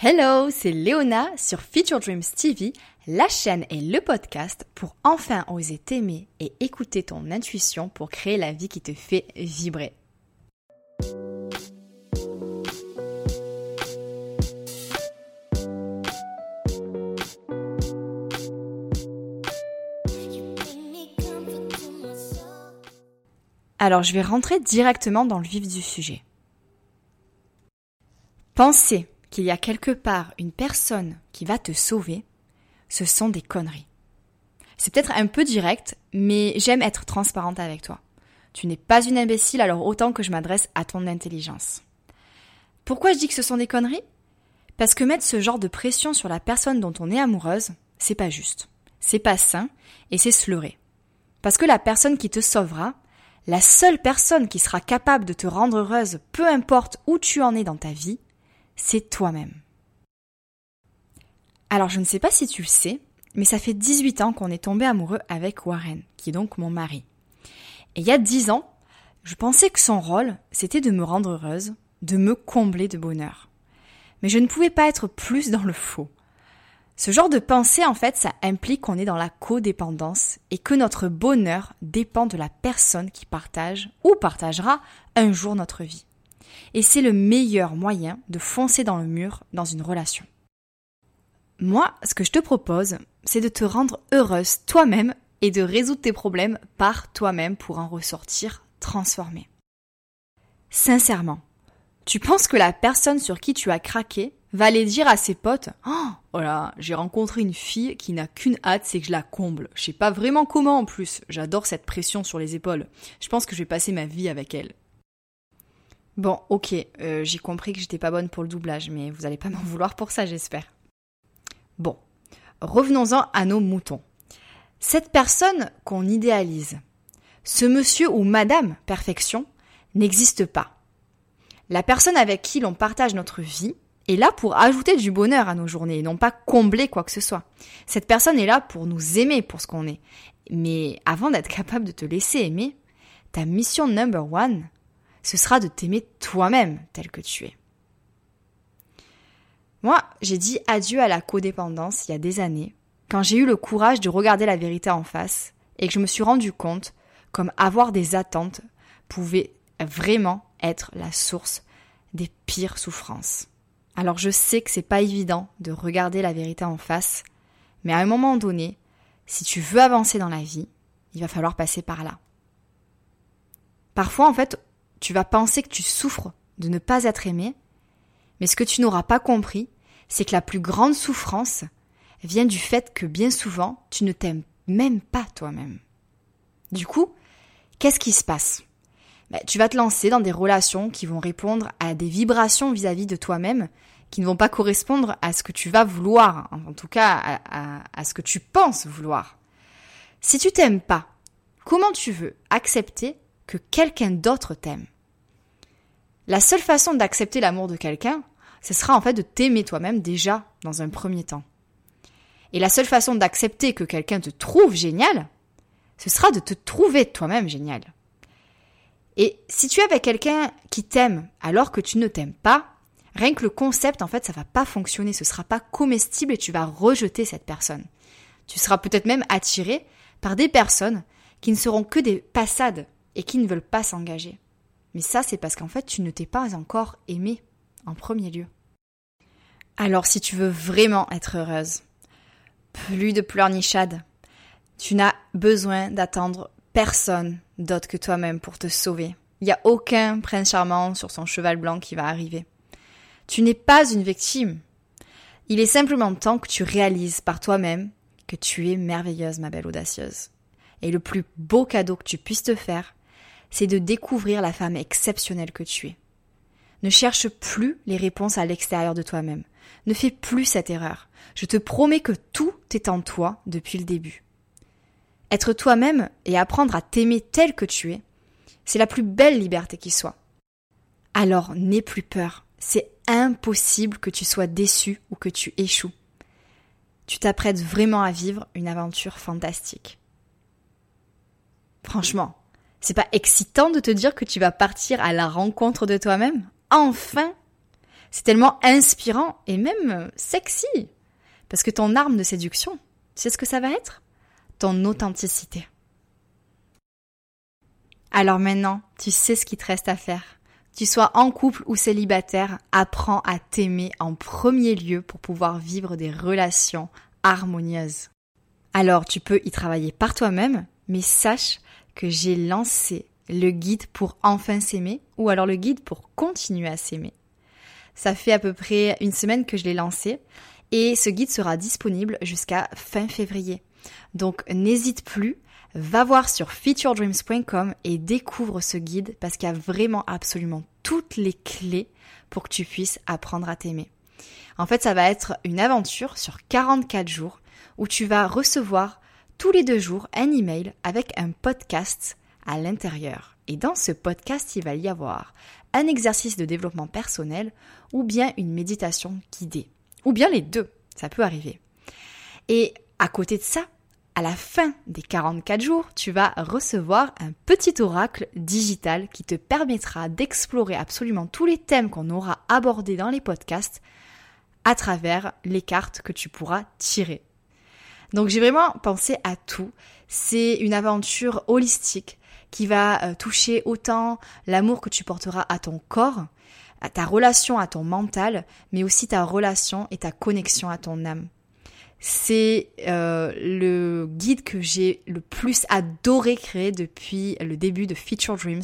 Hello, c'est Léona sur Future Dreams TV, la chaîne et le podcast pour enfin oser t'aimer et écouter ton intuition pour créer la vie qui te fait vibrer. Alors je vais rentrer directement dans le vif du sujet. Penser qu'il y a quelque part une personne qui va te sauver, ce sont des conneries. C'est peut-être un peu direct, mais j'aime être transparente avec toi. Tu n'es pas une imbécile, alors autant que je m'adresse à ton intelligence. Pourquoi je dis que ce sont des conneries? Parce que mettre ce genre de pression sur la personne dont on est amoureuse, c'est pas juste. C'est pas sain et c'est se. Parce que la personne qui te sauvera, la seule personne qui sera capable de te rendre heureuse, peu importe où tu en es dans ta vie, c'est toi-même. Alors je ne sais pas si tu le sais, mais ça fait 18 ans qu'on est tombé amoureux avec Warren, qui est donc mon mari. Et il y a 10 ans, je pensais que son rôle, c'était de me rendre heureuse, de me combler de bonheur. Mais je ne pouvais pas être plus dans le faux. Ce genre de pensée, en fait, ça implique qu'on est dans la codépendance et que notre bonheur dépend de la personne qui partage ou partagera un jour notre vie et c'est le meilleur moyen de foncer dans le mur dans une relation. Moi, ce que je te propose, c'est de te rendre heureuse toi-même et de résoudre tes problèmes par toi-même pour en ressortir transformé. Sincèrement, tu penses que la personne sur qui tu as craqué va aller dire à ses potes Oh, voilà, j'ai rencontré une fille qui n'a qu'une hâte, c'est que je la comble. Je sais pas vraiment comment en plus. J'adore cette pression sur les épaules. Je pense que je vais passer ma vie avec elle. Bon, ok, euh, j'ai compris que j'étais pas bonne pour le doublage, mais vous allez pas m'en vouloir pour ça, j'espère. Bon, revenons-en à nos moutons. Cette personne qu'on idéalise, ce monsieur ou madame perfection, n'existe pas. La personne avec qui l'on partage notre vie est là pour ajouter du bonheur à nos journées et non pas combler quoi que ce soit. Cette personne est là pour nous aimer pour ce qu'on est. Mais avant d'être capable de te laisser aimer, ta mission number one, ce sera de t'aimer toi-même tel que tu es. Moi, j'ai dit adieu à la codépendance il y a des années, quand j'ai eu le courage de regarder la vérité en face et que je me suis rendu compte comme avoir des attentes pouvait vraiment être la source des pires souffrances. Alors je sais que c'est pas évident de regarder la vérité en face, mais à un moment donné, si tu veux avancer dans la vie, il va falloir passer par là. Parfois, en fait, tu vas penser que tu souffres de ne pas être aimé, mais ce que tu n'auras pas compris, c'est que la plus grande souffrance vient du fait que bien souvent, tu ne t'aimes même pas toi-même. Du coup, qu'est-ce qui se passe? Ben, Tu vas te lancer dans des relations qui vont répondre à des vibrations vis-à-vis de toi-même qui ne vont pas correspondre à ce que tu vas vouloir, en tout cas à, à ce que tu penses vouloir. Si tu t'aimes pas, comment tu veux accepter que quelqu'un d'autre t'aime. La seule façon d'accepter l'amour de quelqu'un, ce sera en fait de t'aimer toi-même déjà dans un premier temps. Et la seule façon d'accepter que quelqu'un te trouve génial, ce sera de te trouver toi-même génial. Et si tu es avec quelqu'un qui t'aime alors que tu ne t'aimes pas, rien que le concept, en fait, ça va pas fonctionner, ce sera pas comestible et tu vas rejeter cette personne. Tu seras peut-être même attiré par des personnes qui ne seront que des passades et qui ne veulent pas s'engager. Mais ça, c'est parce qu'en fait, tu ne t'es pas encore aimé en premier lieu. Alors, si tu veux vraiment être heureuse, plus de pleurnichades. Tu n'as besoin d'attendre personne d'autre que toi-même pour te sauver. Il n'y a aucun prince charmant sur son cheval blanc qui va arriver. Tu n'es pas une victime. Il est simplement temps que tu réalises par toi-même que tu es merveilleuse, ma belle audacieuse. Et le plus beau cadeau que tu puisses te faire, c'est de découvrir la femme exceptionnelle que tu es. Ne cherche plus les réponses à l'extérieur de toi-même. Ne fais plus cette erreur. Je te promets que tout est en toi depuis le début. Être toi-même et apprendre à t'aimer tel que tu es, c'est la plus belle liberté qui soit. Alors n'aie plus peur. C'est impossible que tu sois déçu ou que tu échoues. Tu t'apprêtes vraiment à vivre une aventure fantastique. Franchement, c'est pas excitant de te dire que tu vas partir à la rencontre de toi-même? Enfin C'est tellement inspirant et même sexy. Parce que ton arme de séduction, tu sais ce que ça va être? Ton authenticité. Alors maintenant, tu sais ce qu'il te reste à faire. Tu sois en couple ou célibataire, apprends à t'aimer en premier lieu pour pouvoir vivre des relations harmonieuses. Alors tu peux y travailler par toi-même, mais sache que j'ai lancé le guide pour enfin s'aimer ou alors le guide pour continuer à s'aimer. Ça fait à peu près une semaine que je l'ai lancé et ce guide sera disponible jusqu'à fin février. Donc n'hésite plus, va voir sur featuredreams.com et découvre ce guide parce qu'il y a vraiment absolument toutes les clés pour que tu puisses apprendre à t'aimer. En fait, ça va être une aventure sur 44 jours où tu vas recevoir tous les deux jours un email avec un podcast à l'intérieur. Et dans ce podcast, il va y avoir un exercice de développement personnel ou bien une méditation guidée. Ou bien les deux, ça peut arriver. Et à côté de ça, à la fin des 44 jours, tu vas recevoir un petit oracle digital qui te permettra d'explorer absolument tous les thèmes qu'on aura abordés dans les podcasts à travers les cartes que tu pourras tirer. Donc j'ai vraiment pensé à tout. C'est une aventure holistique qui va euh, toucher autant l'amour que tu porteras à ton corps, à ta relation à ton mental, mais aussi ta relation et ta connexion à ton âme. C'est euh, le guide que j'ai le plus adoré créer depuis le début de Feature Dreams.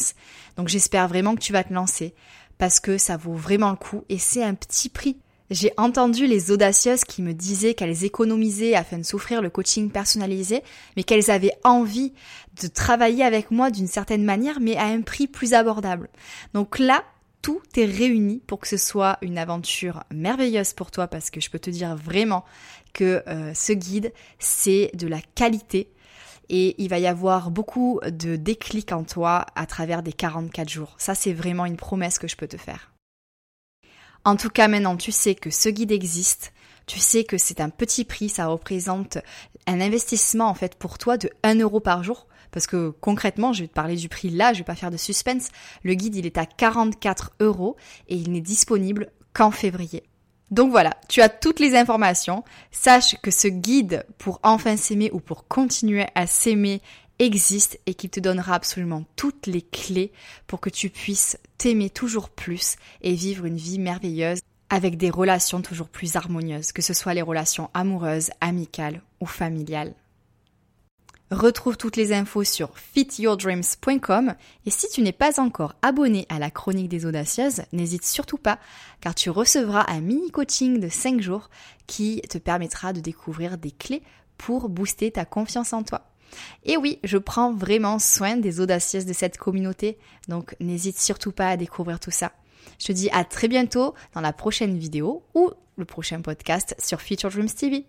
Donc j'espère vraiment que tu vas te lancer parce que ça vaut vraiment le coup et c'est un petit prix. J'ai entendu les audacieuses qui me disaient qu'elles économisaient afin de s'offrir le coaching personnalisé, mais qu'elles avaient envie de travailler avec moi d'une certaine manière, mais à un prix plus abordable. Donc là, tout est réuni pour que ce soit une aventure merveilleuse pour toi, parce que je peux te dire vraiment que euh, ce guide, c'est de la qualité. Et il va y avoir beaucoup de déclics en toi à travers des 44 jours. Ça, c'est vraiment une promesse que je peux te faire. En tout cas, maintenant, tu sais que ce guide existe. Tu sais que c'est un petit prix, ça représente un investissement en fait pour toi de 1 euro par jour. Parce que concrètement, je vais te parler du prix là, je vais pas faire de suspense. Le guide, il est à 44 euros et il n'est disponible qu'en février. Donc voilà, tu as toutes les informations. Sache que ce guide pour enfin s'aimer ou pour continuer à s'aimer existe et qui te donnera absolument toutes les clés pour que tu puisses t'aimer toujours plus et vivre une vie merveilleuse avec des relations toujours plus harmonieuses, que ce soit les relations amoureuses, amicales ou familiales. Retrouve toutes les infos sur fityourdreams.com et si tu n'es pas encore abonné à la chronique des audacieuses, n'hésite surtout pas car tu recevras un mini coaching de 5 jours qui te permettra de découvrir des clés pour booster ta confiance en toi. Et oui, je prends vraiment soin des audacieuses de cette communauté, donc n'hésite surtout pas à découvrir tout ça. Je te dis à très bientôt dans la prochaine vidéo ou le prochain podcast sur Feature Dreams TV.